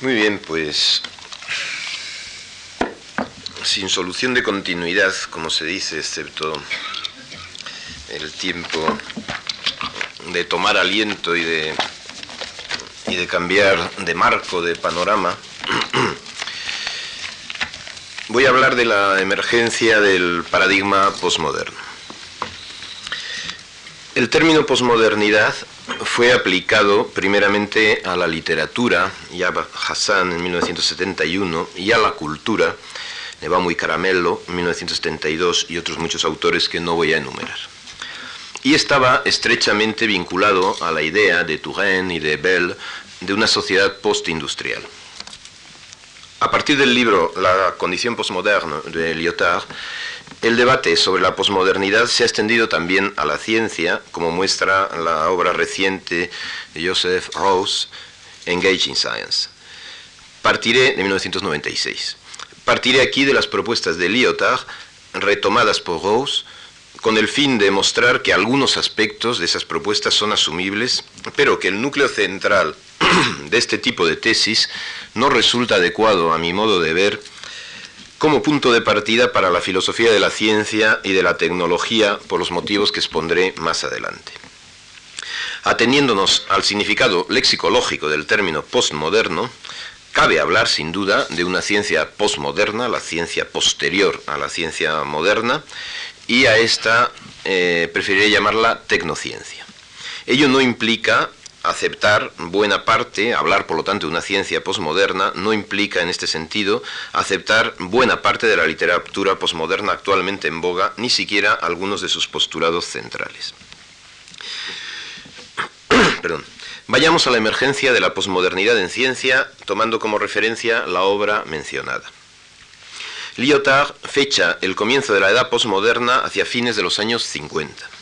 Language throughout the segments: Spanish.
Muy bien, pues sin solución de continuidad, como se dice, excepto el tiempo de tomar aliento y de, y de cambiar de marco, de panorama, voy a hablar de la emergencia del paradigma posmoderno. El término posmodernidad fue aplicado primeramente a la literatura, Yab Hassan en 1971, y a la cultura, Nevamo y Caramello en 1972 y otros muchos autores que no voy a enumerar. Y estaba estrechamente vinculado a la idea de Touraine y de Bell de una sociedad postindustrial. A partir del libro La condición postmoderna de Lyotard, el debate sobre la posmodernidad se ha extendido también a la ciencia, como muestra la obra reciente de Joseph Rose, Engaging Science. Partiré de 1996. Partiré aquí de las propuestas de Lyotard, retomadas por Rose, con el fin de mostrar que algunos aspectos de esas propuestas son asumibles, pero que el núcleo central de este tipo de tesis no resulta adecuado, a mi modo de ver, como punto de partida para la filosofía de la ciencia y de la tecnología por los motivos que expondré más adelante. Ateniéndonos al significado lexicológico del término postmoderno, cabe hablar sin duda de una ciencia postmoderna, la ciencia posterior a la ciencia moderna, y a esta eh, preferiría llamarla tecnociencia. Ello no implica aceptar buena parte, hablar por lo tanto de una ciencia posmoderna, no implica en este sentido aceptar buena parte de la literatura posmoderna actualmente en boga, ni siquiera algunos de sus postulados centrales. Perdón. Vayamos a la emergencia de la posmodernidad en ciencia, tomando como referencia la obra mencionada. Lyotard fecha el comienzo de la edad posmoderna hacia fines de los años 50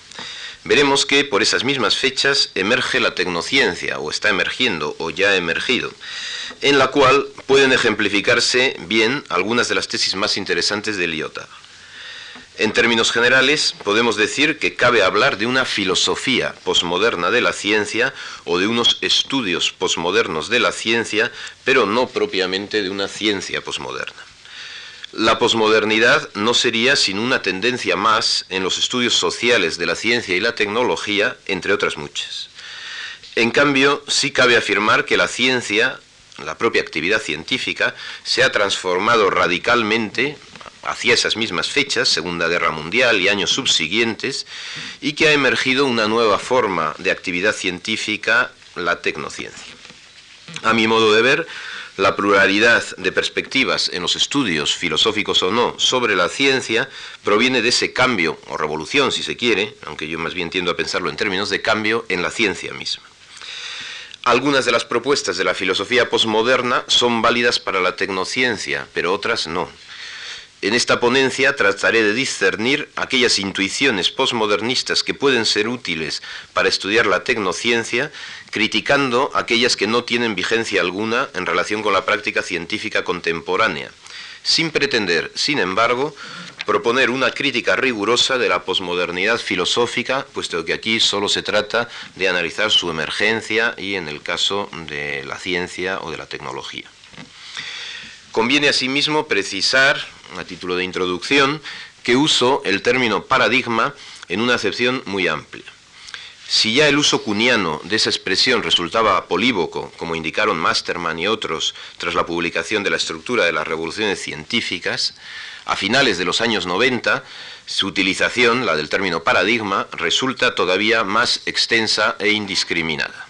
veremos que por esas mismas fechas emerge la tecnociencia, o está emergiendo, o ya ha emergido, en la cual pueden ejemplificarse bien algunas de las tesis más interesantes de Lyotard. En términos generales, podemos decir que cabe hablar de una filosofía posmoderna de la ciencia o de unos estudios posmodernos de la ciencia, pero no propiamente de una ciencia posmoderna. La posmodernidad no sería sin una tendencia más en los estudios sociales de la ciencia y la tecnología, entre otras muchas. En cambio, sí cabe afirmar que la ciencia, la propia actividad científica, se ha transformado radicalmente hacia esas mismas fechas, Segunda Guerra Mundial y años subsiguientes, y que ha emergido una nueva forma de actividad científica, la tecnociencia. A mi modo de ver, la pluralidad de perspectivas en los estudios, filosóficos o no, sobre la ciencia proviene de ese cambio, o revolución si se quiere, aunque yo más bien tiendo a pensarlo en términos de cambio, en la ciencia misma. Algunas de las propuestas de la filosofía posmoderna son válidas para la tecnociencia, pero otras no. En esta ponencia trataré de discernir aquellas intuiciones posmodernistas que pueden ser útiles para estudiar la tecnociencia, criticando aquellas que no tienen vigencia alguna en relación con la práctica científica contemporánea, sin pretender, sin embargo, proponer una crítica rigurosa de la posmodernidad filosófica, puesto que aquí solo se trata de analizar su emergencia y en el caso de la ciencia o de la tecnología. Conviene asimismo precisar a título de introducción, que uso el término paradigma en una acepción muy amplia. Si ya el uso cuniano de esa expresión resultaba polívoco, como indicaron Masterman y otros tras la publicación de la estructura de las revoluciones científicas, a finales de los años 90, su utilización, la del término paradigma, resulta todavía más extensa e indiscriminada.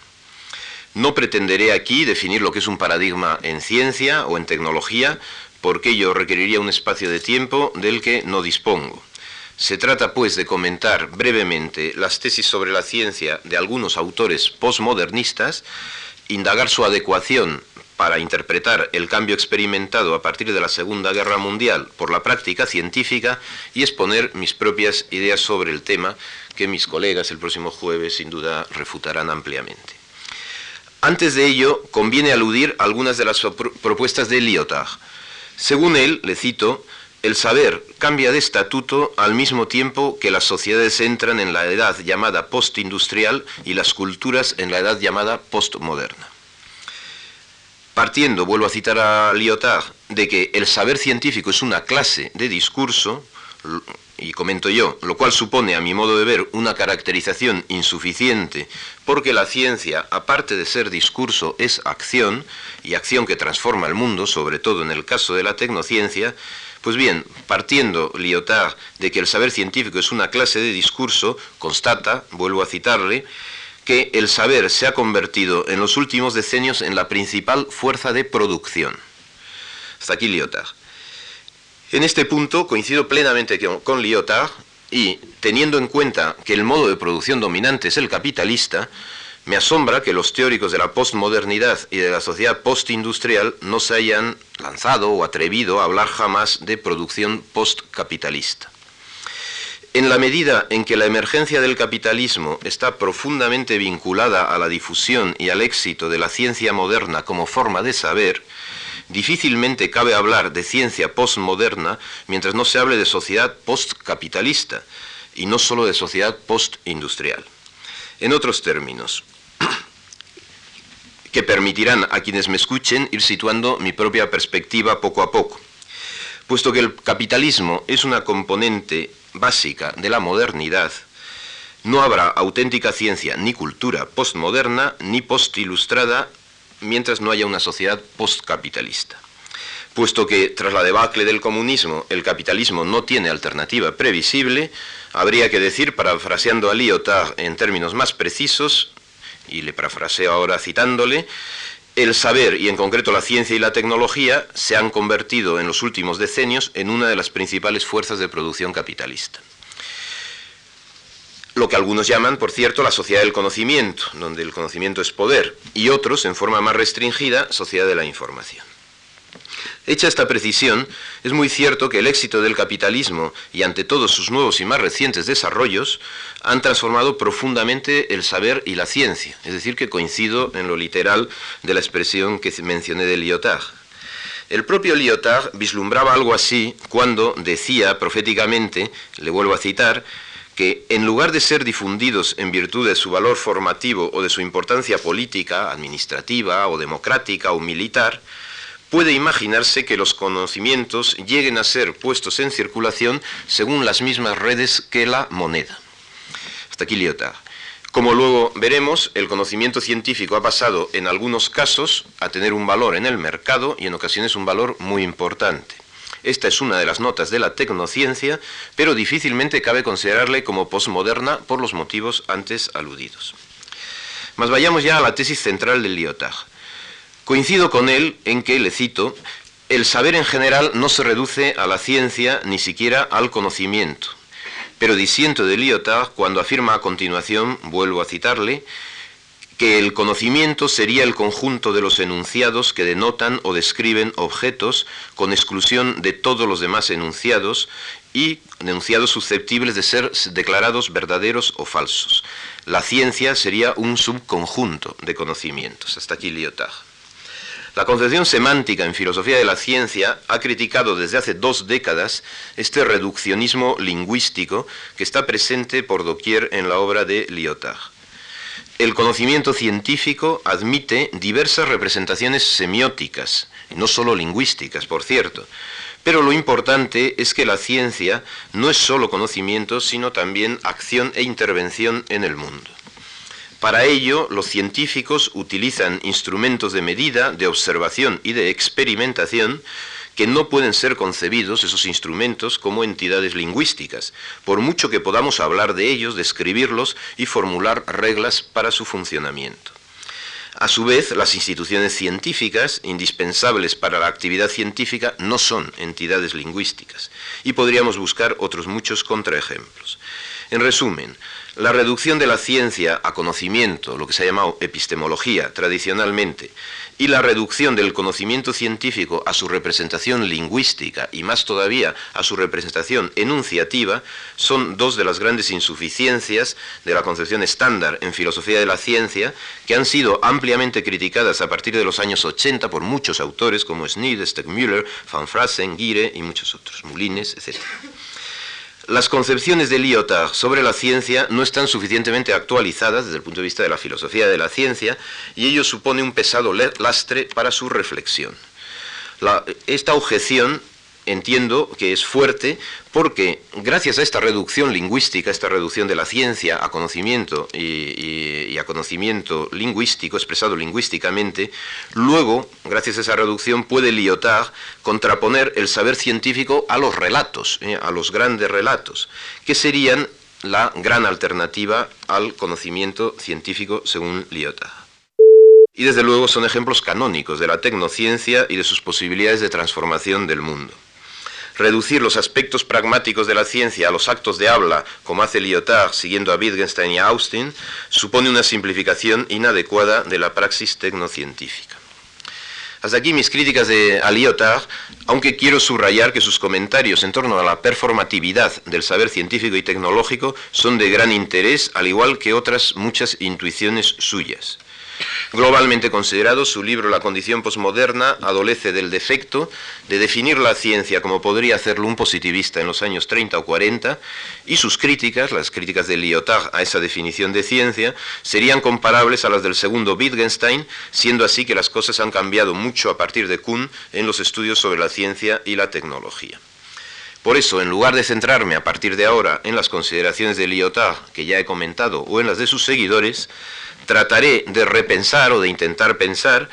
No pretenderé aquí definir lo que es un paradigma en ciencia o en tecnología, porque ello requeriría un espacio de tiempo del que no dispongo. Se trata, pues, de comentar brevemente las tesis sobre la ciencia de algunos autores postmodernistas, indagar su adecuación para interpretar el cambio experimentado a partir de la Segunda Guerra Mundial por la práctica científica y exponer mis propias ideas sobre el tema que mis colegas el próximo jueves sin duda refutarán ampliamente. Antes de ello, conviene aludir a algunas de las propuestas de Lyotard, según él, le cito, el saber cambia de estatuto al mismo tiempo que las sociedades entran en la edad llamada postindustrial y las culturas en la edad llamada postmoderna. Partiendo, vuelvo a citar a Lyotard, de que el saber científico es una clase de discurso, y comento yo, lo cual supone, a mi modo de ver, una caracterización insuficiente, porque la ciencia, aparte de ser discurso, es acción, y acción que transforma el mundo, sobre todo en el caso de la tecnociencia, pues bien, partiendo Lyotard de que el saber científico es una clase de discurso, constata, vuelvo a citarle, que el saber se ha convertido en los últimos decenios en la principal fuerza de producción. Hasta aquí Lyotard. En este punto coincido plenamente con Lyotard y teniendo en cuenta que el modo de producción dominante es el capitalista, me asombra que los teóricos de la postmodernidad y de la sociedad postindustrial no se hayan lanzado o atrevido a hablar jamás de producción postcapitalista. En la medida en que la emergencia del capitalismo está profundamente vinculada a la difusión y al éxito de la ciencia moderna como forma de saber, difícilmente cabe hablar de ciencia postmoderna mientras no se hable de sociedad postcapitalista y no solo de sociedad postindustrial. En otros términos, que permitirán a quienes me escuchen ir situando mi propia perspectiva poco a poco. Puesto que el capitalismo es una componente básica de la modernidad, no habrá auténtica ciencia ni cultura postmoderna ni postilustrada mientras no haya una sociedad postcapitalista. Puesto que tras la debacle del comunismo el capitalismo no tiene alternativa previsible, habría que decir, parafraseando a Lyotard en términos más precisos, y le parafraseo ahora citándole, el saber y en concreto la ciencia y la tecnología se han convertido en los últimos decenios en una de las principales fuerzas de producción capitalista. Lo que algunos llaman, por cierto, la sociedad del conocimiento, donde el conocimiento es poder, y otros, en forma más restringida, sociedad de la información. Hecha esta precisión, es muy cierto que el éxito del capitalismo y ante todos sus nuevos y más recientes desarrollos han transformado profundamente el saber y la ciencia, es decir, que coincido en lo literal de la expresión que mencioné de Lyotard. El propio Lyotard vislumbraba algo así cuando decía proféticamente, le vuelvo a citar, que en lugar de ser difundidos en virtud de su valor formativo o de su importancia política, administrativa o democrática o militar, puede imaginarse que los conocimientos lleguen a ser puestos en circulación según las mismas redes que la moneda. Hasta aquí Lyotard. Como luego veremos, el conocimiento científico ha pasado en algunos casos a tener un valor en el mercado y en ocasiones un valor muy importante. Esta es una de las notas de la tecnociencia, pero difícilmente cabe considerarle como posmoderna por los motivos antes aludidos. Mas vayamos ya a la tesis central del Lyotard. Coincido con él en que, le cito, el saber en general no se reduce a la ciencia ni siquiera al conocimiento. Pero disiento de Lyotard cuando afirma a continuación, vuelvo a citarle, que el conocimiento sería el conjunto de los enunciados que denotan o describen objetos con exclusión de todos los demás enunciados y enunciados susceptibles de ser declarados verdaderos o falsos. La ciencia sería un subconjunto de conocimientos. Hasta aquí Lyotard. La concepción semántica en filosofía de la ciencia ha criticado desde hace dos décadas este reduccionismo lingüístico que está presente por doquier en la obra de Lyotard. El conocimiento científico admite diversas representaciones semióticas, no solo lingüísticas, por cierto, pero lo importante es que la ciencia no es solo conocimiento, sino también acción e intervención en el mundo. Para ello, los científicos utilizan instrumentos de medida, de observación y de experimentación que no pueden ser concebidos, esos instrumentos, como entidades lingüísticas, por mucho que podamos hablar de ellos, describirlos y formular reglas para su funcionamiento. A su vez, las instituciones científicas, indispensables para la actividad científica, no son entidades lingüísticas, y podríamos buscar otros muchos contraejemplos. En resumen, la reducción de la ciencia a conocimiento, lo que se ha llamado epistemología tradicionalmente, y la reducción del conocimiento científico a su representación lingüística y más todavía a su representación enunciativa son dos de las grandes insuficiencias de la concepción estándar en filosofía de la ciencia que han sido ampliamente criticadas a partir de los años 80 por muchos autores como Schneid, Steckmüller, Van Frasen, Gire y muchos otros, Mulines, etc. Las concepciones de Lyotard sobre la ciencia no están suficientemente actualizadas desde el punto de vista de la filosofía de la ciencia y ello supone un pesado lastre para su reflexión. esta objeción entiendo que es fuerte porque gracias a esta reducción lingüística, esta reducción de la ciencia a conocimiento y, a conocimiento lingüístico, expresado lingüísticamente, luego, gracias a esa reducción, puede Lyotard contraponer el saber científico a los relatos, eh, a los grandes relatos, que serían la gran alternativa al conocimiento científico según Lyotard. Y desde luego son ejemplos canónicos de la tecnociencia y de sus posibilidades de transformación del mundo reducir los aspectos pragmáticos de la ciencia a los actos de habla, como hace Lyotard siguiendo a Wittgenstein y a Austin, supone una simplificación inadecuada de la praxis tecnocientífica. Hasta aquí mis críticas de, a Lyotard, aunque quiero subrayar que sus comentarios en torno a la performatividad del saber científico y tecnológico son de gran interés, al igual que otras muchas intuiciones suyas. Globalmente considerado, su libro La condición posmoderna adolece del defecto de definir la ciencia como podría hacerlo un positivista en los años 30 o 40, y sus críticas, las críticas de Lyotard a esa definición de ciencia, serían comparables a las del segundo Wittgenstein, siendo así que las cosas han cambiado mucho a partir de Kuhn en los estudios sobre la ciencia y la tecnología. Por eso, en lugar de centrarme a partir de ahora en las consideraciones de Lyotard que ya he comentado o en las de sus seguidores, trataré de repensar o de intentar pensar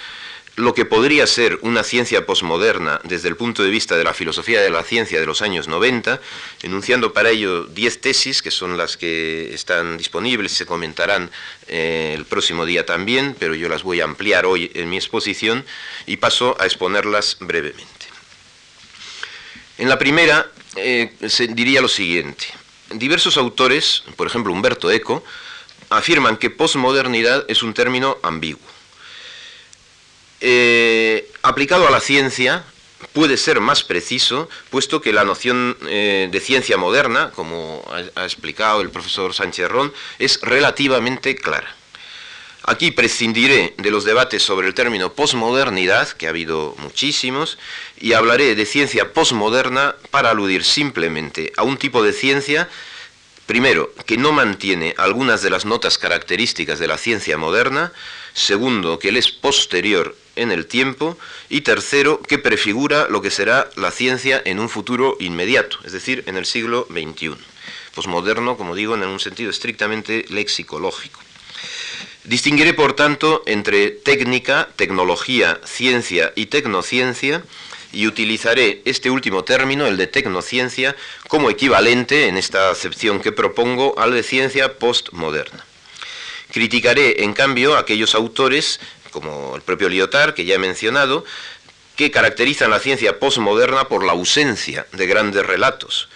lo que podría ser una ciencia posmoderna desde el punto de vista de la filosofía de la ciencia de los años 90, enunciando para ello 10 tesis, que son las que están disponibles y se comentarán eh, el próximo día también, pero yo las voy a ampliar hoy en mi exposición y paso a exponerlas brevemente. En la primera eh, se diría lo siguiente. Diversos autores, por ejemplo Humberto Eco, afirman que posmodernidad es un término ambiguo. Eh, aplicado a la ciencia, puede ser más preciso, puesto que la noción eh, de ciencia moderna, como ha, explicado el profesor Sánchez Ron, es relativamente clara. Aquí prescindiré de los debates sobre el término posmodernidad, que ha habido muchísimos, y hablaré de ciencia posmoderna para aludir simplemente a un tipo de ciencia Primero, que no mantiene algunas de las notas características de la ciencia moderna. Segundo, que él es posterior en el tiempo. Y tercero, que prefigura lo que será la ciencia en un futuro inmediato, es decir, en el siglo XXI. Posmoderno, como digo, en un sentido estrictamente lexicológico. Distinguiré, por tanto, entre técnica, tecnología, ciencia y tecnociencia y utilizaré este último término, el de tecnociencia, como equivalente, en esta acepción que propongo, al de ciencia postmoderna. Criticaré, en cambio, aquellos autores, como el propio Lyotard, que ya he mencionado, que caracterizan la ciencia postmoderna por la ausencia de grandes relatos,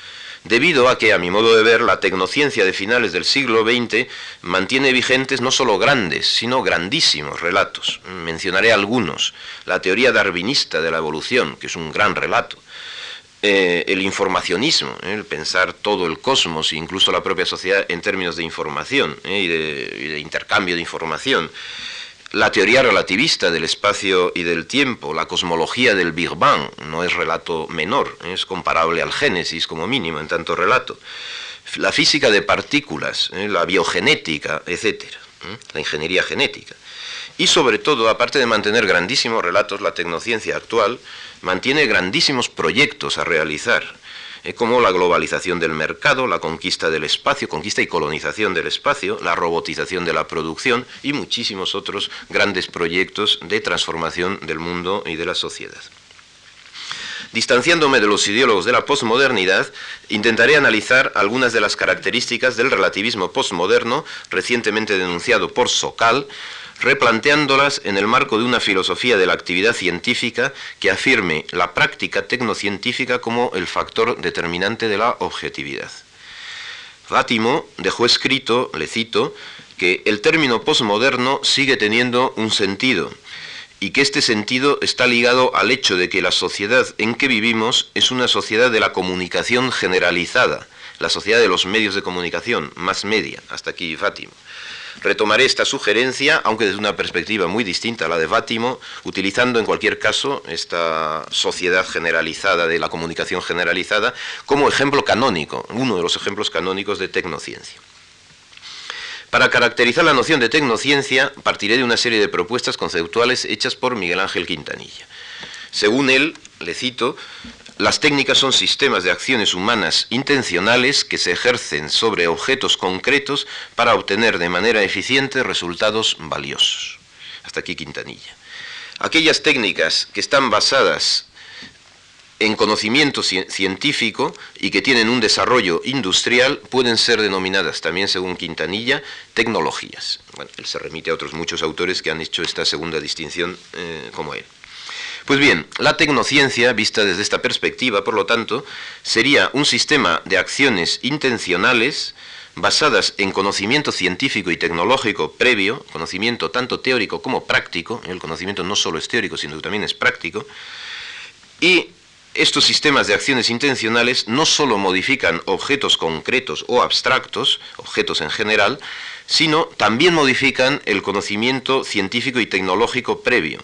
debido a que, a mi modo de ver, la tecnociencia de finales del siglo XX mantiene vigentes no solo grandes, sino grandísimos relatos. Mencionaré algunos. La teoría darwinista de la evolución, que es un gran relato. Eh, el informacionismo, eh, el pensar todo el cosmos incluso la propia sociedad en términos de información eh, y de intercambio de información la teoría relativista del espacio y del tiempo, la cosmología del Big Bang, no es relato menor, es comparable al Génesis como mínimo en tanto relato, la física de partículas, ¿eh? la biogenética, etc., ¿eh? la ingeniería genética. Y sobre todo, aparte de mantener grandísimos relatos, la tecnociencia actual mantiene grandísimos proyectos a realizar eh, como la globalización del mercado, la conquista del espacio, conquista y colonización del espacio, la robotización de la producción y muchísimos otros grandes proyectos de transformación del mundo y de la sociedad. Distanciándome de los ideólogos de la posmodernidad, intentaré analizar algunas de las características del relativismo posmoderno recientemente denunciado por Sokal, replanteándolas en el marco de una filosofía de la actividad científica que afirme la práctica tecnocientífica como el factor determinante de la objetividad. Fátimo dejó escrito, le cito, que el término posmoderno sigue teniendo un sentido y que este sentido está ligado al hecho de que la sociedad en que vivimos es una sociedad de la comunicación generalizada, la sociedad de los medios de comunicación, más media, hasta aquí Fátimo Retomaré esta sugerencia, aunque desde una perspectiva muy distinta a la de Bátimo, utilizando en cualquier caso esta sociedad generalizada de la comunicación generalizada como ejemplo canónico, uno de los ejemplos canónicos de tecnociencia. Para caracterizar la noción de tecnociencia, partiré de una serie de propuestas conceptuales hechas por Miguel Ángel Quintanilla. Según él, le cito, las técnicas son sistemas de acciones humanas intencionales que se ejercen sobre objetos concretos para obtener de manera eficiente resultados valiosos. Hasta aquí Quintanilla. Aquellas técnicas que están basadas en conocimiento científico y que tienen un desarrollo industrial pueden ser denominadas también, según Quintanilla, tecnologías. Bueno, él se remite a otros muchos autores que han hecho esta segunda distinción eh, como él. Pues bien, la tecnociencia, vista desde esta perspectiva, por lo tanto, sería un sistema de acciones intencionales basadas en conocimiento científico y tecnológico previo, conocimiento tanto teórico como práctico, el conocimiento no solo es teórico, sino que también es práctico, y estos sistemas de acciones intencionales no solo modifican objetos concretos o abstractos, objetos en general, sino también modifican el conocimiento científico y tecnológico previo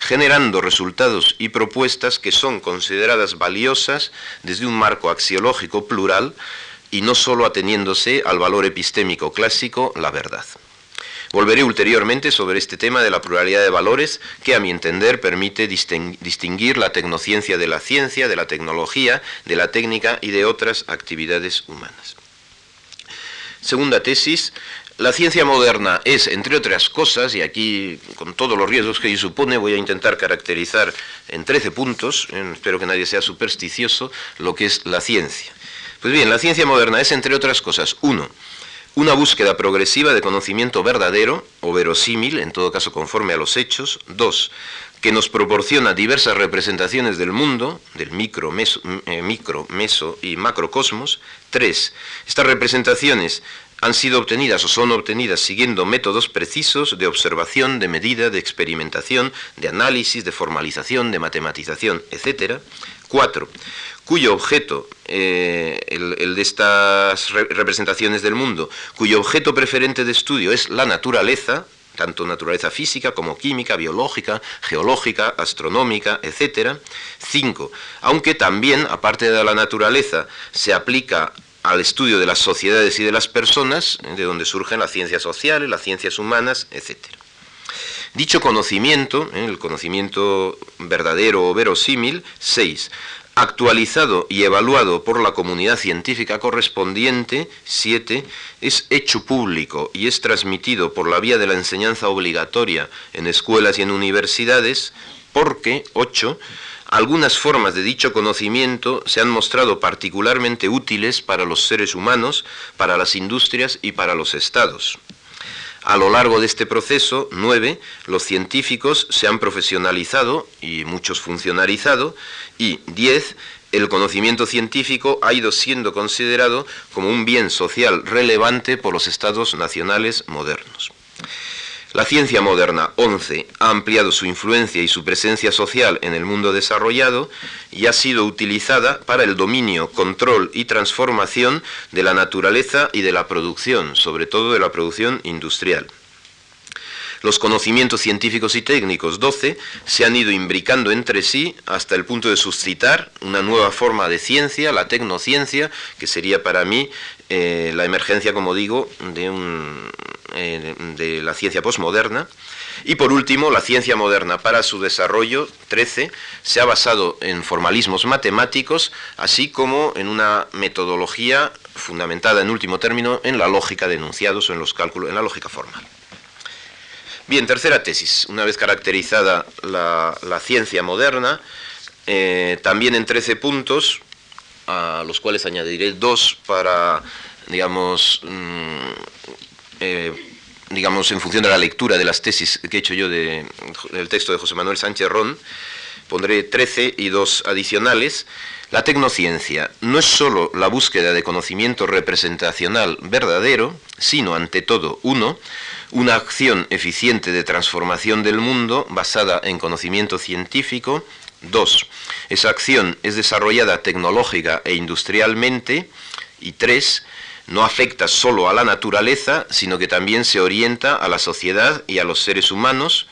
generando resultados y propuestas que son consideradas valiosas desde un marco axiológico plural y no sólo ateniéndose al valor epistémico clásico, la verdad. Volveré ulteriormente sobre este tema de la pluralidad de valores que, a mi entender, permite distinguir la tecnociencia de la ciencia, de la tecnología, de la técnica y de otras actividades humanas. Segunda tesis, la ciencia moderna es, entre otras cosas, y aquí con todos los riesgos que supone, voy a intentar caracterizar en 13 puntos, espero que nadie sea supersticioso, lo que es la ciencia. Pues bien, la ciencia moderna es, entre otras cosas, uno, una búsqueda progresiva de conocimiento verdadero o verosímil, en todo caso conforme a los hechos. Dos, que nos proporciona diversas representaciones del mundo, del micro, meso, eh, micro meso y macrocosmos. Tres, estas representaciones han sido obtenidas o son obtenidas siguiendo métodos precisos de observación, de medida, de experimentación, de análisis, de formalización, de matematización, etc. Cuatro, cuyo objeto, eh, el, de estas representaciones del mundo, cuyo objeto preferente de estudio es la naturaleza, tanto naturaleza física como química, biológica, geológica, astronómica, etc. Cinco, aunque también, aparte de la naturaleza, se aplica al estudio de las sociedades y de las personas, eh, de donde surgen las ciencias sociales, las ciencias humanas, etc. Dicho conocimiento, eh, el conocimiento verdadero o verosímil, 6. Actualizado y evaluado por la comunidad científica correspondiente, 7. Es hecho público y es transmitido por la vía de la enseñanza obligatoria en escuelas y en universidades, porque, 8 algunas formas de dicho conocimiento se han mostrado particularmente útiles para los seres humanos, para las industrias y para los estados. A lo largo de este proceso, nueve, los científicos se han profesionalizado y muchos funcionarizado, y diez, el conocimiento científico ha ido siendo considerado como un bien social relevante por los estados nacionales modernos. La ciencia moderna, 11, ha ampliado su influencia y su presencia social en el mundo desarrollado y ha sido utilizada para el dominio, control y transformación de la naturaleza y de la producción, sobre todo de la producción industrial. Los conocimientos científicos y técnicos 12 se han ido imbricando entre sí hasta el punto de suscitar una nueva forma de ciencia, la tecnociencia, que sería para mí eh, la emergencia, como digo, de, eh, de la ciencia posmoderna. Y por último, la ciencia moderna para su desarrollo, 13, se ha basado en formalismos matemáticos, así como en una metodología fundamentada en último término en la lógica de enunciados o en los cálculos, en la lógica formal. Bien, tercera tesis. Una vez caracterizada la, ciencia moderna, eh, también en 13 puntos, a los cuales añadiré dos para, digamos, mm, eh, digamos, en función de la lectura de las tesis que he hecho yo del texto de José Manuel Sánchez Ron, pondré 13 y dos adicionales. La tecnociencia no es sólo la búsqueda de conocimiento representacional verdadero, sino ante todo, uno, una acción eficiente de transformación del mundo basada en conocimiento científico. Dos, esa acción es desarrollada tecnológica e industrialmente. Y tres, no afecta solo a la naturaleza, sino que también se orienta a la sociedad y a los seres humanos,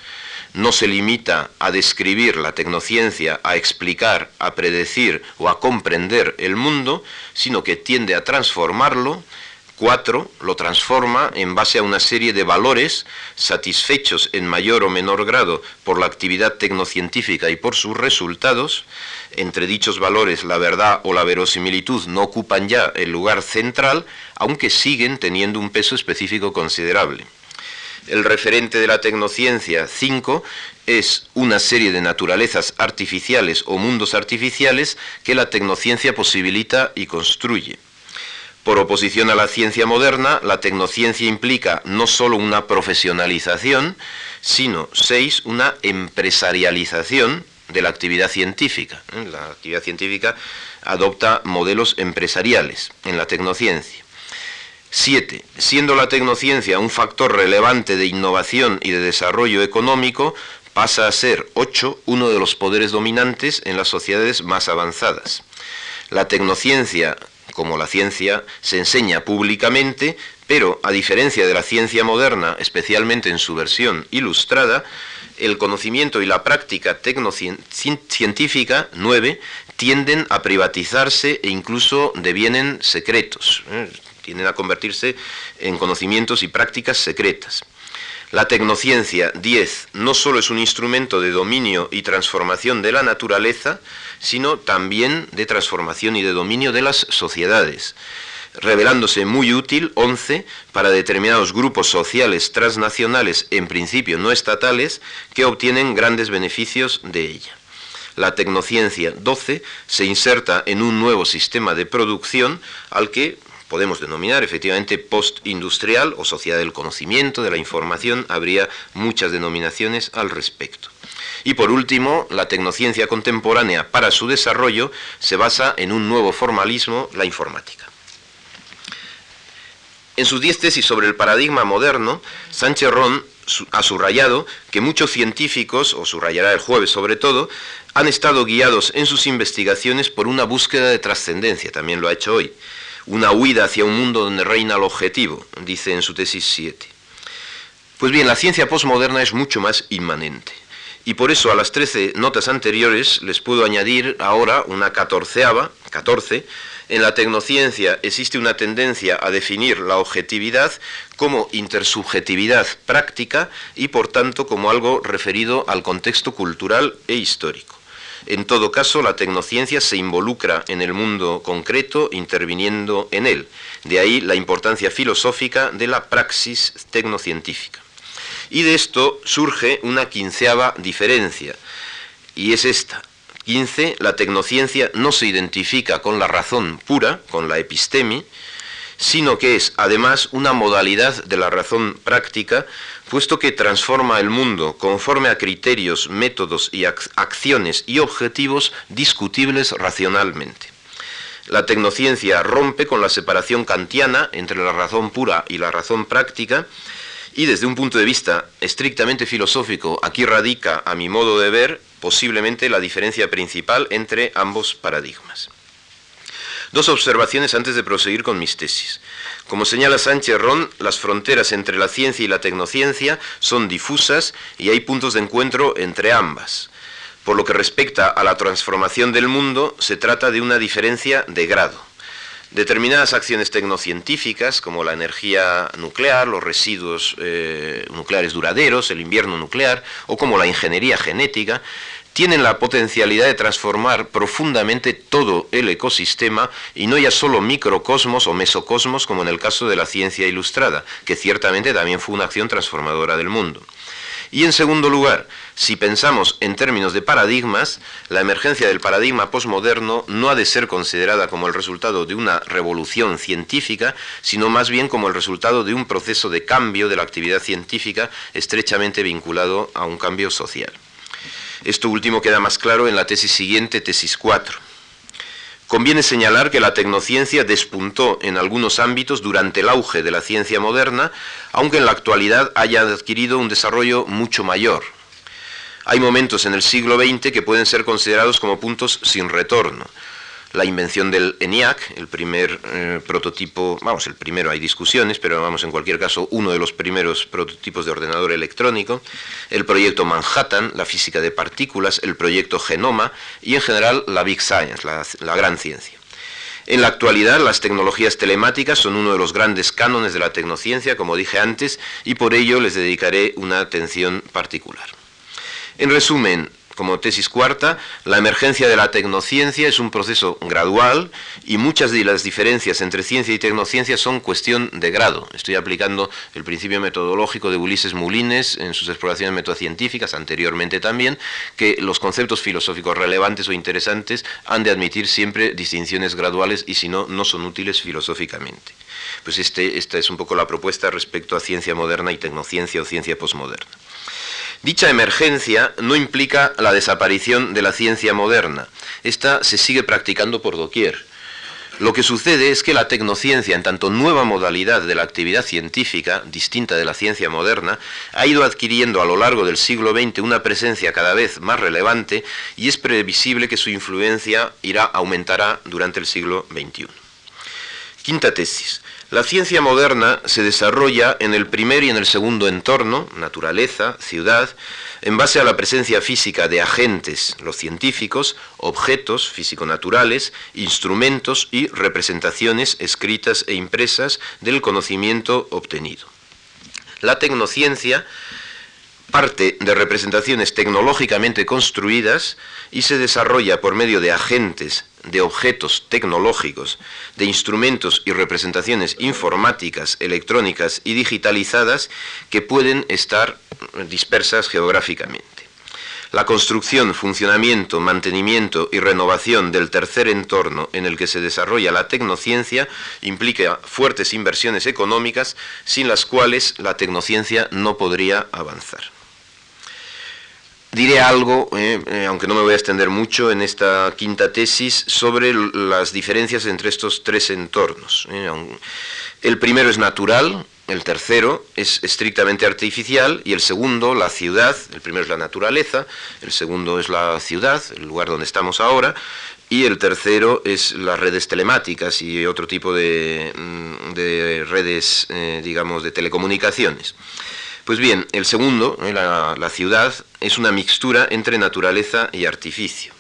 no se limita a describir la tecnociencia, a explicar, a predecir o a comprender el mundo, sino que tiende a transformarlo, Cuatro, lo transforma en base a una serie de valores satisfechos en mayor o menor grado por la actividad tecnocientífica y por sus resultados. Entre dichos valores la verdad o la verosimilitud no ocupan ya el lugar central, aunque siguen teniendo un peso específico considerable. El referente de la tecnociencia 5 es una serie de naturalezas artificiales o mundos artificiales que la tecnociencia posibilita y construye. Por oposición a la ciencia moderna, la tecnociencia implica no solo una profesionalización, sino, seis, una empresarialización de la actividad científica. La actividad científica adopta modelos empresariales en la tecnociencia. Siete, siendo la tecnociencia un factor relevante de innovación y de desarrollo económico, pasa a ser, ocho, uno de los poderes dominantes en las sociedades más avanzadas. La tecnociencia como la ciencia, se enseña públicamente, pero a diferencia de la ciencia moderna, especialmente en su versión ilustrada, el conocimiento y la práctica tecnocientífica, nueve, tienden a privatizarse e incluso devienen secretos, ¿eh? Tienden a convertirse en conocimientos y prácticas secretas. La tecnociencia 10 no solo es un instrumento de dominio y transformación de la naturaleza, sino también de transformación y de dominio de las sociedades, revelándose muy útil, 11, para determinados grupos sociales transnacionales, en principio no estatales, que obtienen grandes beneficios de ella. La tecnociencia 12 se inserta en un nuevo sistema de producción al que podemos denominar efectivamente postindustrial o sociedad del conocimiento, de la información, habría muchas denominaciones al respecto. Y por último, la tecnociencia contemporánea para su desarrollo se basa en un nuevo formalismo, la informática. En sus diez tesis sobre el paradigma moderno, Sánchez Ron ha subrayado que muchos científicos, o subrayará el jueves sobre todo, han estado guiados en sus investigaciones por una búsqueda de trascendencia, también lo ha hecho hoy, una huida hacia un mundo donde reina el objetivo, dice en su tesis 7. Pues bien, la ciencia postmoderna es mucho más inmanente. Y por eso a las 13 notas anteriores les puedo añadir ahora una catorceava, 14, en la tecnociencia existe una tendencia a definir la objetividad como intersubjetividad práctica y por tanto como algo referido al contexto cultural e histórico. En todo caso, la tecnociencia se involucra en el mundo concreto, interviniendo en él. De ahí la importancia filosófica de la praxis tecnocientífica. Y de esto surge una quinceava diferencia, y es esta. 15. La tecnociencia no se identifica con la razón pura, con la epistemi, sino que es además una modalidad de la razón práctica, puesto que transforma el mundo conforme a criterios, métodos y acciones y objetivos discutibles racionalmente. La tecnociencia rompe con la separación kantiana entre la razón pura y la razón práctica, y desde un punto de vista estrictamente filosófico, aquí radica, a mi modo de ver, posiblemente la diferencia principal entre ambos paradigmas. Dos observaciones antes de proseguir con mis tesis. Como señala Sánchez Ron, las fronteras entre la ciencia y la tecnociencia son difusas y hay puntos de encuentro entre ambas. Por lo que respecta a la transformación del mundo, se trata de una diferencia de grado. Determinadas acciones tecnocientíficas, como la energía nuclear, los residuos eh, nucleares duraderos, el invierno nuclear, o como la ingeniería genética, tienen la potencialidad de transformar profundamente todo el ecosistema y no ya solo microcosmos o mesocosmos como en el caso de la ciencia ilustrada, que ciertamente también fue una acción transformadora del mundo. Y en segundo lugar, si pensamos en términos de paradigmas, la emergencia del paradigma posmoderno no ha de ser considerada como el resultado de una revolución científica, sino más bien como el resultado de un proceso de cambio de la actividad científica estrechamente vinculado a un cambio social. Esto último queda más claro en la tesis siguiente, tesis 4. Conviene señalar que la tecnociencia despuntó en algunos ámbitos durante el auge de la ciencia moderna, aunque en la actualidad haya adquirido un desarrollo mucho mayor. Hay momentos en el siglo XX que pueden ser considerados como puntos sin retorno. La invención del ENIAC, el primer eh, prototipo, vamos, el primero hay discusiones, pero vamos, en cualquier caso, uno de los primeros prototipos de ordenador electrónico, el proyecto Manhattan, la física de partículas, el proyecto Genoma y en general la Big Science, la gran ciencia. En la actualidad, las tecnologías telemáticas son uno de los grandes cánones de la tecnociencia, como dije antes, y por ello les dedicaré una atención particular. En resumen, como tesis cuarta, la emergencia de la tecnociencia es un proceso gradual y muchas de las diferencias entre ciencia y tecnociencia son cuestión de grado. Estoy aplicando el principio metodológico de Ulises Mulines en sus exploraciones metocientíficas, anteriormente también, que los conceptos filosóficos relevantes o interesantes han de admitir siempre distinciones graduales y si no, no son útiles filosóficamente. Pues este, esta es un poco la propuesta respecto a ciencia moderna y tecnociencia o ciencia posmoderna. Dicha emergencia no implica la desaparición de la ciencia moderna. Esta se sigue practicando por doquier. Lo que sucede es que la tecnociencia, en tanto nueva modalidad de la actividad científica, distinta de la ciencia moderna, ha ido adquiriendo a lo largo del siglo XX una presencia cada vez más relevante y es previsible que su influencia irá aumentará durante el siglo XXI. Quinta tesis. La ciencia moderna se desarrolla en el primer y en el segundo entorno, naturaleza, ciudad, en base a la presencia física de agentes, los científicos, objetos físico-naturales, instrumentos y representaciones escritas e impresas del conocimiento obtenido. La tecnociencia parte de representaciones tecnológicamente construidas y se desarrolla por medio de agentes de objetos tecnológicos, de instrumentos y representaciones informáticas, electrónicas y digitalizadas que pueden estar dispersas geográficamente. La construcción, funcionamiento, mantenimiento y renovación del tercer entorno en el que se desarrolla la tecnociencia implica fuertes inversiones económicas sin las cuales la tecnociencia no podría avanzar. Diré algo, eh, eh, aunque no me voy a extender mucho en esta quinta tesis, sobre las diferencias entre estos tres entornos. Eh. El primero es natural, el tercero es estrictamente artificial y el segundo, la ciudad, el primero es la naturaleza, el segundo es la ciudad, el lugar donde estamos ahora, y el tercero es las redes telemáticas y otro tipo de, mm, de redes, digamos, de telecomunicaciones. Pues bien, el segundo, eh, la, ciudad, es una mixtura entre naturaleza y artificio.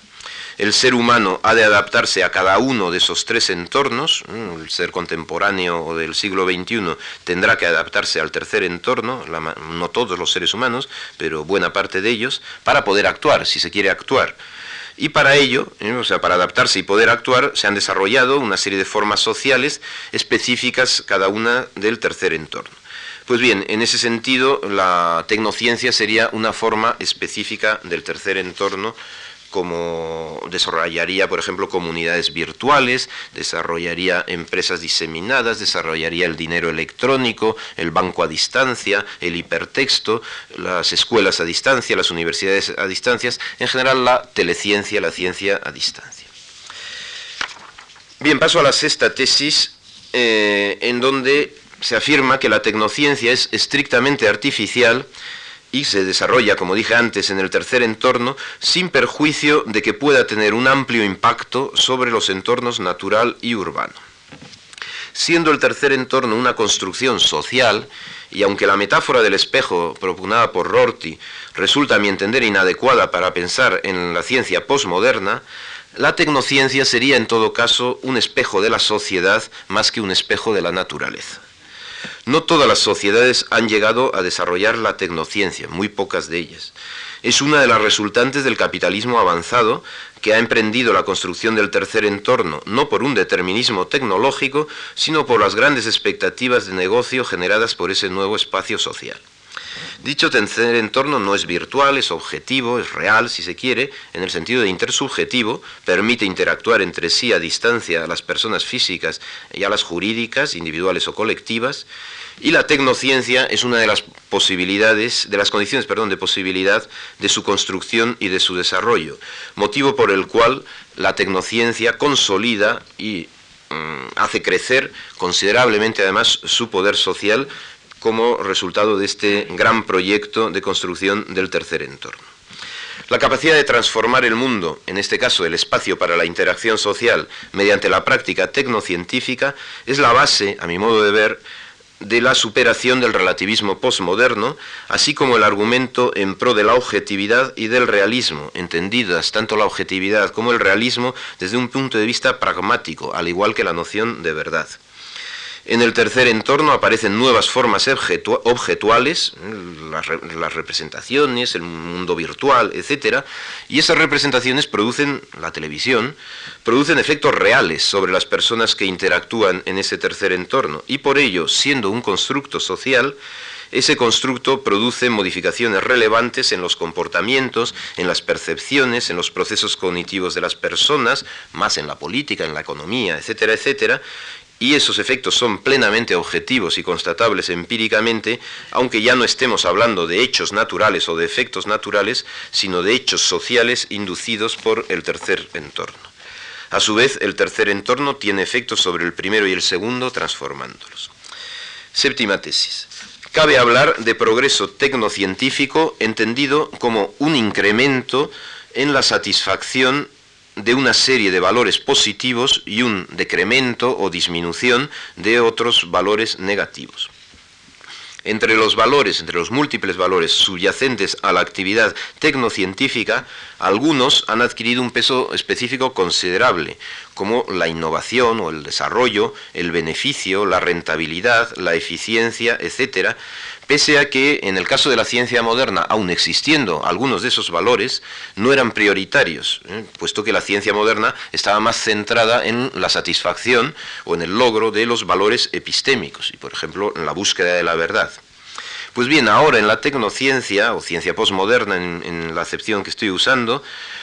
El ser humano ha de adaptarse a cada uno de esos tres entornos. El ser contemporáneo del siglo XXI tendrá que adaptarse al tercer entorno, no todos los seres humanos, pero buena parte de ellos, para poder actuar, si se quiere actuar. Y para ello, eh, o sea, para adaptarse y poder actuar, se han desarrollado una serie de formas sociales específicas cada una del tercer entorno. Pues bien, en ese sentido, la tecnociencia sería una forma específica del tercer entorno como desarrollaría, por ejemplo, comunidades virtuales, desarrollaría empresas diseminadas, desarrollaría el dinero electrónico, el banco a distancia, el hipertexto, las escuelas a distancia, las universidades a distancias, en general la teleciencia, la ciencia a distancia. Bien, paso a la sexta tesis, eh, en donde se afirma que la tecnociencia es estrictamente artificial y se desarrolla, como dije antes, en el tercer entorno, sin perjuicio de que pueda tener un amplio impacto sobre los entornos natural y urbano. Siendo el tercer entorno una construcción social, y aunque la metáfora del espejo propugnada por Rorty resulta a mi entender inadecuada para pensar en la ciencia postmoderna, la tecnociencia sería en todo caso un espejo de la sociedad más que un espejo de la naturaleza. No todas las sociedades han llegado a desarrollar la tecnociencia, muy pocas de ellas. Es una de las resultantes del capitalismo avanzado que ha emprendido la construcción del tercer entorno, no por un determinismo tecnológico, sino por las grandes expectativas de negocio generadas por ese nuevo espacio social. Dicho tercer entorno no es virtual, es objetivo, es real, si se quiere, en el sentido de intersubjetivo, permite interactuar entre sí a distancia a las personas físicas y a las jurídicas, individuales o colectivas, y la tecnociencia es una de las posibilidades, de las condiciones, perdón, de posibilidad de su construcción y de su desarrollo, motivo por el cual la tecnociencia consolida y mm, hace crecer considerablemente además su poder social como resultado de este gran proyecto de construcción del tercer entorno. La capacidad de transformar el mundo, en este caso el espacio para la interacción social, mediante la práctica tecnocientífica, es la base, a mi modo de ver, de la superación del relativismo postmoderno, así como el argumento en pro de la objetividad y del realismo, entendidas tanto la objetividad como el realismo desde un punto de vista pragmático, al igual que la noción de verdad. En el tercer entorno aparecen nuevas formas objetuales, las, representaciones, el mundo virtual, etc. Y esas representaciones producen, la televisión, producen efectos reales sobre las personas que interactúan en ese tercer entorno. Y por ello, siendo un constructo social, ese constructo produce modificaciones relevantes en los comportamientos, en las percepciones, en los procesos cognitivos de las personas, más en la política, en la economía, etcétera, etcétera, y esos efectos son plenamente objetivos y constatables empíricamente, aunque ya no estemos hablando de hechos naturales o de efectos naturales, sino de hechos sociales inducidos por el tercer entorno. A su vez, el tercer entorno tiene efectos sobre el primero y el segundo, transformándolos. Séptima tesis. Cabe hablar de progreso tecnocientífico entendido como un incremento en la satisfacción de una serie de valores positivos y un decremento o disminución de otros valores negativos. Entre los valores, entre los múltiples valores subyacentes a la actividad tecnocientífica, algunos han adquirido un peso específico considerable, como la innovación o el desarrollo, el beneficio, la rentabilidad, la eficiencia, etc., pese a que en el caso de la ciencia moderna, aun existiendo algunos de esos valores, no eran prioritarios, ¿eh? puesto que la ciencia moderna estaba más centrada en la satisfacción o en el logro de los valores epistémicos, y por ejemplo en la búsqueda de la verdad. Pues bien, ahora en la tecnociencia, o ciencia postmoderna en, la acepción que estoy usando,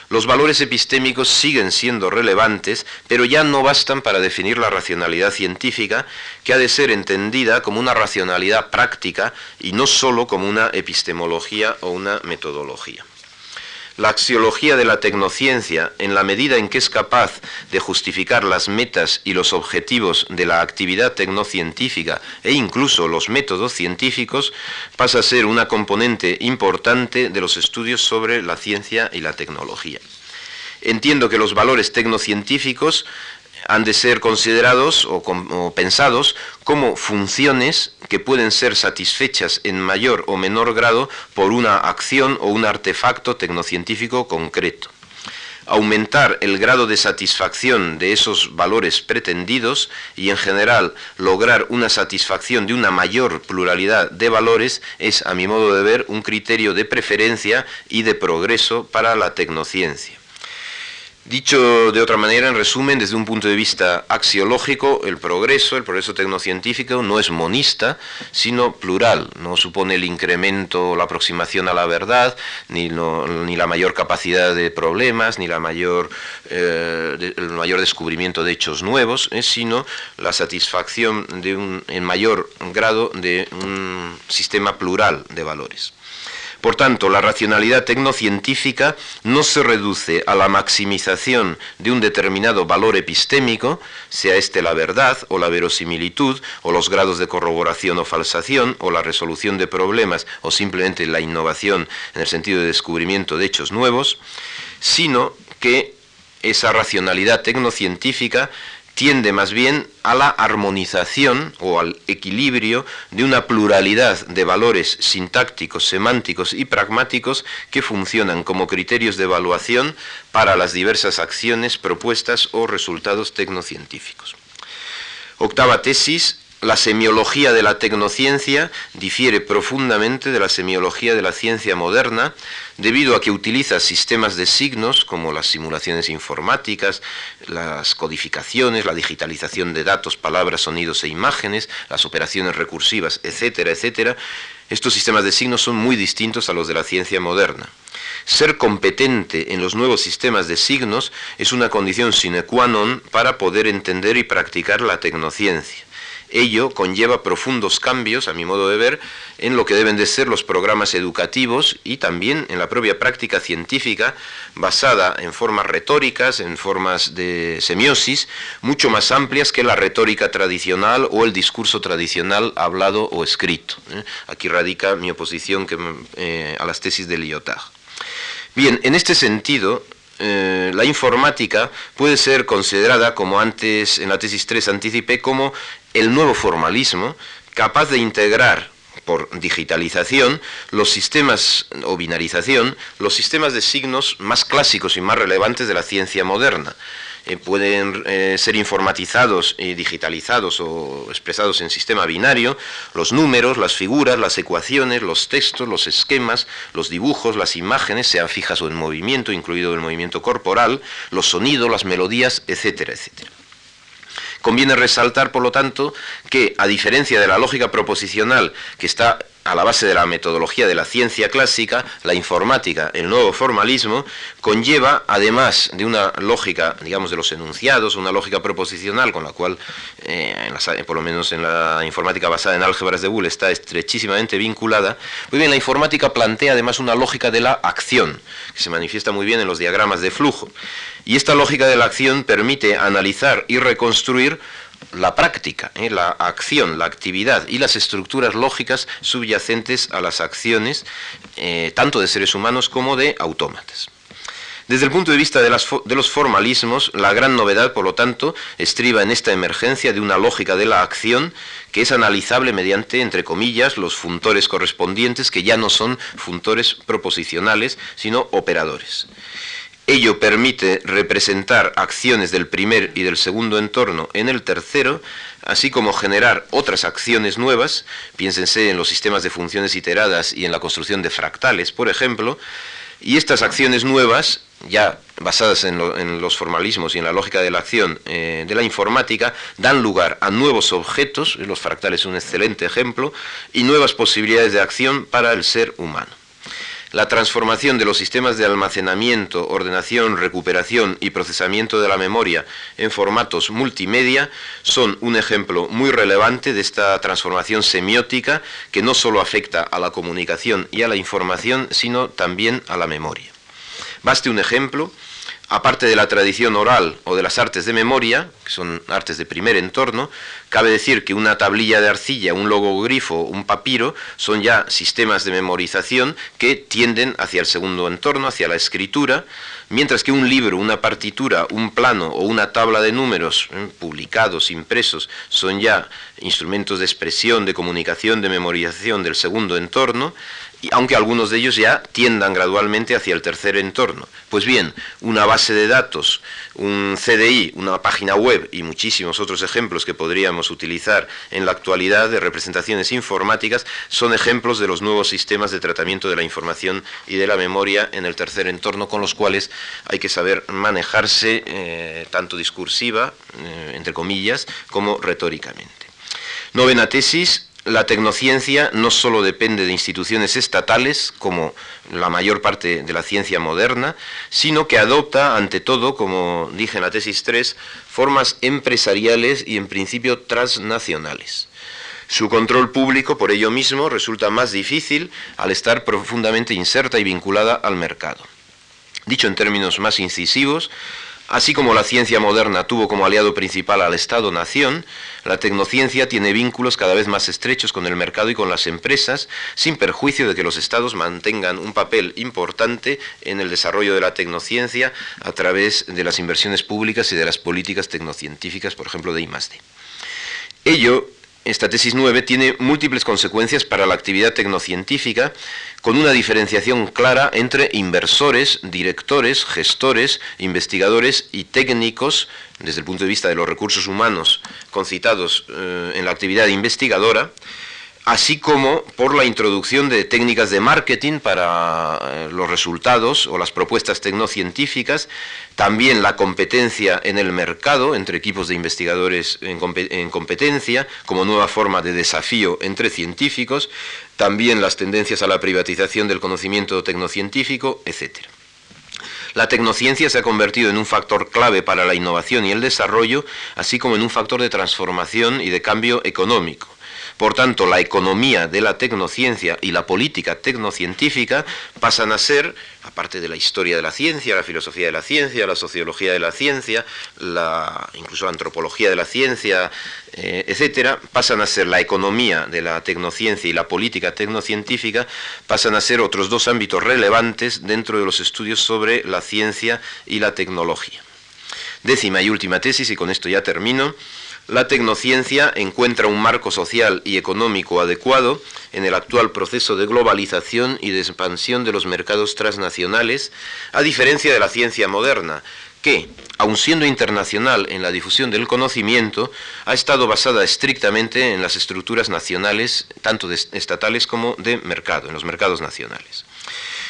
los valores epistémicos siguen siendo relevantes, pero ya no bastan para definir la racionalidad científica, que ha de ser entendida como una racionalidad práctica y no sólo como una epistemología o una metodología. La axiología de la tecnociencia, en la medida en que es capaz de justificar las metas y los objetivos de la actividad tecnocientífica e incluso los métodos científicos, pasa a ser una componente importante de los estudios sobre la ciencia y la tecnología. Entiendo que los valores tecnocientíficos han de ser considerados o, pensados como funciones que pueden ser satisfechas en mayor o menor grado por una acción o un artefacto tecnocientífico concreto. Aumentar el grado de satisfacción de esos valores pretendidos y en general lograr una satisfacción de una mayor pluralidad de valores es, a mi modo de ver, un criterio de preferencia y de progreso para la tecnociencia. Dicho de otra manera, en resumen, desde un punto de vista axiológico, el progreso, el progreso tecnocientífico, no es monista, sino plural. No supone el incremento la aproximación a la verdad, ni, ni la mayor capacidad de problemas, ni la mayor, eh, el mayor descubrimiento de hechos nuevos, eh, sino la satisfacción de un, en mayor grado de un sistema plural de valores. Por tanto, la racionalidad tecnocientífica no se reduce a la maximización de un determinado valor epistémico, sea este la verdad o la verosimilitud o los grados de corroboración o falsación o la resolución de problemas o simplemente la innovación en el sentido de descubrimiento de hechos nuevos, sino que esa racionalidad tecnocientífica tiende más bien a la armonización o al equilibrio de una pluralidad de valores sintácticos, semánticos y pragmáticos que funcionan como criterios de evaluación para las diversas acciones, propuestas o resultados tecnocientíficos. Octava tesis, la semiología de la tecnociencia difiere profundamente de la semiología de la ciencia moderna debido a que utiliza sistemas de signos como las simulaciones informáticas, las codificaciones, la digitalización de datos, palabras, sonidos e imágenes, las operaciones recursivas, etcétera, etcétera. Estos sistemas de signos son muy distintos a los de la ciencia moderna. Ser competente en los nuevos sistemas de signos es una condición sine qua non para poder entender y practicar la tecnociencia. Ello conlleva profundos cambios, a mi modo de ver, en lo que deben de ser los programas educativos y también en la propia práctica científica basada en formas retóricas, en formas de semiosis, mucho más amplias que la retórica tradicional o el discurso tradicional hablado o escrito. ¿eh? Aquí radica mi oposición eh, a las tesis de Lyotard. Bien, en este sentido, eh, la informática puede ser considerada, como antes en la tesis 3 anticipé, como el nuevo formalismo, capaz de integrar por digitalización los sistemas o binarización, los sistemas de signos más clásicos y más relevantes de la ciencia moderna. Eh, pueden eh, ser informatizados y digitalizados o expresados en sistema binario, los números, las figuras, las ecuaciones, los textos, los esquemas, los dibujos, las imágenes, sean fijas o en movimiento, incluido el movimiento corporal, los sonidos, las melodías, etcétera, etcétera. Conviene resaltar, por lo tanto, que a diferencia de la lógica proposicional que está a la base de la metodología de la ciencia clásica, la informática, el nuevo formalismo, conlleva, además de una lógica, digamos, de los enunciados, una lógica proposicional con la cual, eh, por lo menos en la informática basada en álgebras de Boole, está estrechísimamente vinculada, muy bien, la informática plantea además una lógica de la acción, que se manifiesta muy bien en los diagramas de flujo. Y esta lógica de la acción permite analizar y reconstruir la práctica, ¿eh? la acción, la actividad y las estructuras lógicas subyacentes a las acciones eh, tanto de seres humanos como de autómatas. Desde el punto de vista de, de, los formalismos, la gran novedad, por lo tanto, estriba en esta emergencia de una lógica de la acción que es analizable mediante, entre comillas, los funtores correspondientes, que ya no son funtores proposicionales, sino operadores. Ello permite representar acciones del primer y del segundo entorno en el tercero, así como generar otras acciones nuevas, piénsense en los sistemas de funciones iteradas y en la construcción de fractales, por ejemplo, y estas acciones nuevas, ya basadas en, los formalismos y en la lógica de la acción eh, de la informática, dan lugar a nuevos objetos, los fractales son un excelente ejemplo, y nuevas posibilidades de acción para el ser humano. La transformación de los sistemas de almacenamiento, ordenación, recuperación y procesamiento de la memoria en formatos multimedia son un ejemplo muy relevante de esta transformación semiótica que no solo afecta a la comunicación y a la información, sino también a la memoria. Baste un ejemplo, aparte de la tradición oral o de las artes de memoria, que son artes de primer entorno, cabe decir que una tablilla de arcilla, un logogrifo, un papiro, son ya sistemas de memorización que tienden hacia el segundo entorno, hacia la escritura, mientras que un libro, una partitura, un plano o una tabla de números eh, publicados, impresos, son ya instrumentos de expresión, de comunicación, de memorización del segundo entorno, aunque algunos de ellos ya tiendan gradualmente hacia el tercer entorno. Pues bien, una base de datos, un CDI, una página web y muchísimos otros ejemplos que podríamos utilizar en la actualidad de representaciones informáticas son ejemplos de los nuevos sistemas de tratamiento de la información y de la memoria en el tercer entorno con los cuales hay que saber manejarse eh, tanto discursiva, eh, entre comillas, como retóricamente. Novena tesis, la tecnociencia no solo depende de instituciones estatales, como la mayor parte de la ciencia moderna, sino que adopta, ante todo, como dije en la tesis 3, formas empresariales y en principio transnacionales. Su control público, por ello mismo, resulta más difícil al estar profundamente inserta y vinculada al mercado. Dicho en términos más incisivos, Así como la ciencia moderna tuvo como aliado principal al Estado-nación, la tecnociencia tiene vínculos cada vez más estrechos con el mercado y con las empresas, sin perjuicio de que los Estados mantengan un papel importante en el desarrollo de la tecnociencia a través de las inversiones públicas y de las políticas tecnocientíficas, por ejemplo, de I+D. Ello esta tesis 9 tiene múltiples consecuencias para la actividad tecnocientífica, con una diferenciación clara entre inversores, directores, gestores, investigadores y técnicos, desde el punto de vista de los recursos humanos concitados eh, en la actividad investigadora, así como por la introducción de técnicas de marketing para eh, los resultados o las propuestas tecnocientíficas, también la competencia en el mercado entre equipos de investigadores en, competencia como nueva forma de desafío entre científicos, también las tendencias a la privatización del conocimiento tecnocientífico, etc. La tecnociencia se ha convertido en un factor clave para la innovación y el desarrollo, así como en un factor de transformación y de cambio económico Por tanto, la economía de la tecnociencia y la política tecnocientífica pasan a ser, aparte de la historia de la ciencia, la filosofía de la ciencia, la sociología de la ciencia, la, incluso la antropología de la ciencia, eh, etcétera, pasan a ser la economía de la tecnociencia y la política tecnocientífica, pasan a ser otros dos ámbitos relevantes dentro de los estudios sobre la ciencia y la tecnología. Décima y última tesis, y con esto ya termino. La tecnociencia encuentra un marco social y económico adecuado en el actual proceso de globalización y de expansión de los mercados transnacionales, a diferencia de la ciencia moderna, que, aun siendo internacional en la difusión del conocimiento, ha estado basada estrictamente en las estructuras nacionales, tanto estatales como de mercado, en los mercados nacionales.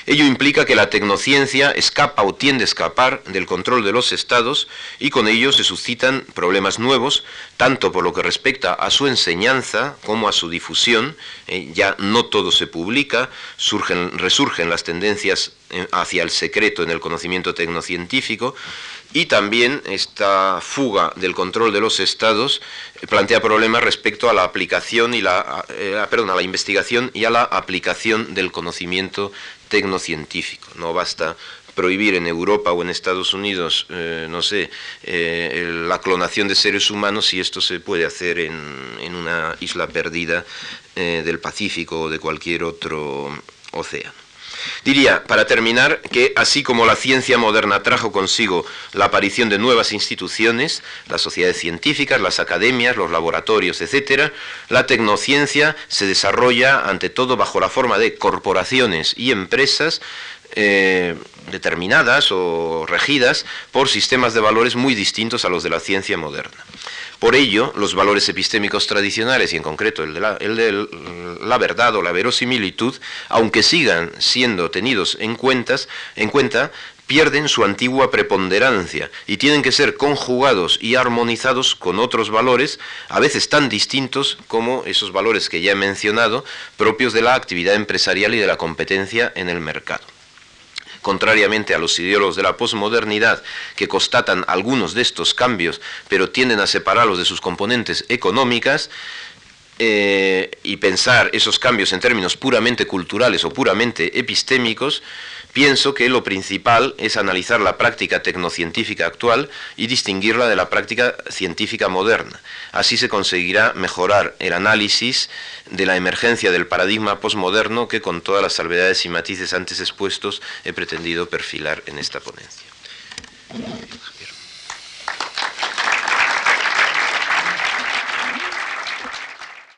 Ello implica que la tecnociencia escapa o tiende a escapar del control de los estados y con ello se suscitan problemas nuevos, tanto por lo que respecta a su enseñanza como a su difusión. Eh, ya no todo se publica, surgen, resurgen las tendencias eh, hacia el secreto en el conocimiento tecnocientífico y también esta fuga del control de los estados eh, plantea problemas respecto a la aplicación y la, perdón, a la investigación y a la aplicación del conocimiento tecnocientífico. No basta prohibir en Europa o en Estados Unidos, eh, no sé, eh, la clonación de seres humanos si esto se puede hacer en, una isla perdida eh, del Pacífico o de cualquier otro océano. Diría, para terminar, que así como la ciencia moderna trajo consigo la aparición de nuevas instituciones, las sociedades científicas, las academias, los laboratorios, etc., la tecnociencia se desarrolla ante todo bajo la forma de corporaciones y empresas eh, determinadas o regidas por sistemas de valores muy distintos a los de la ciencia moderna. Por ello, los valores epistémicos tradicionales, y en concreto el de, la, verdad o la verosimilitud, aunque sigan siendo tenidos en, cuenta, pierden su antigua preponderancia y tienen que ser conjugados y armonizados con otros valores, a veces tan distintos como esos valores que ya he mencionado, propios de la actividad empresarial y de la competencia en el mercado contrariamente a los ideólogos de la posmodernidad que constatan algunos de estos cambios, pero tienden a separarlos de sus componentes económicas, eh, y pensar esos cambios en términos puramente culturales o puramente epistémicos, pienso que lo principal es analizar la práctica tecnocientífica actual y distinguirla de la práctica científica moderna. Así se conseguirá mejorar el análisis de la emergencia del paradigma posmoderno que con todas las salvedades y matices antes expuestos he pretendido perfilar en esta ponencia.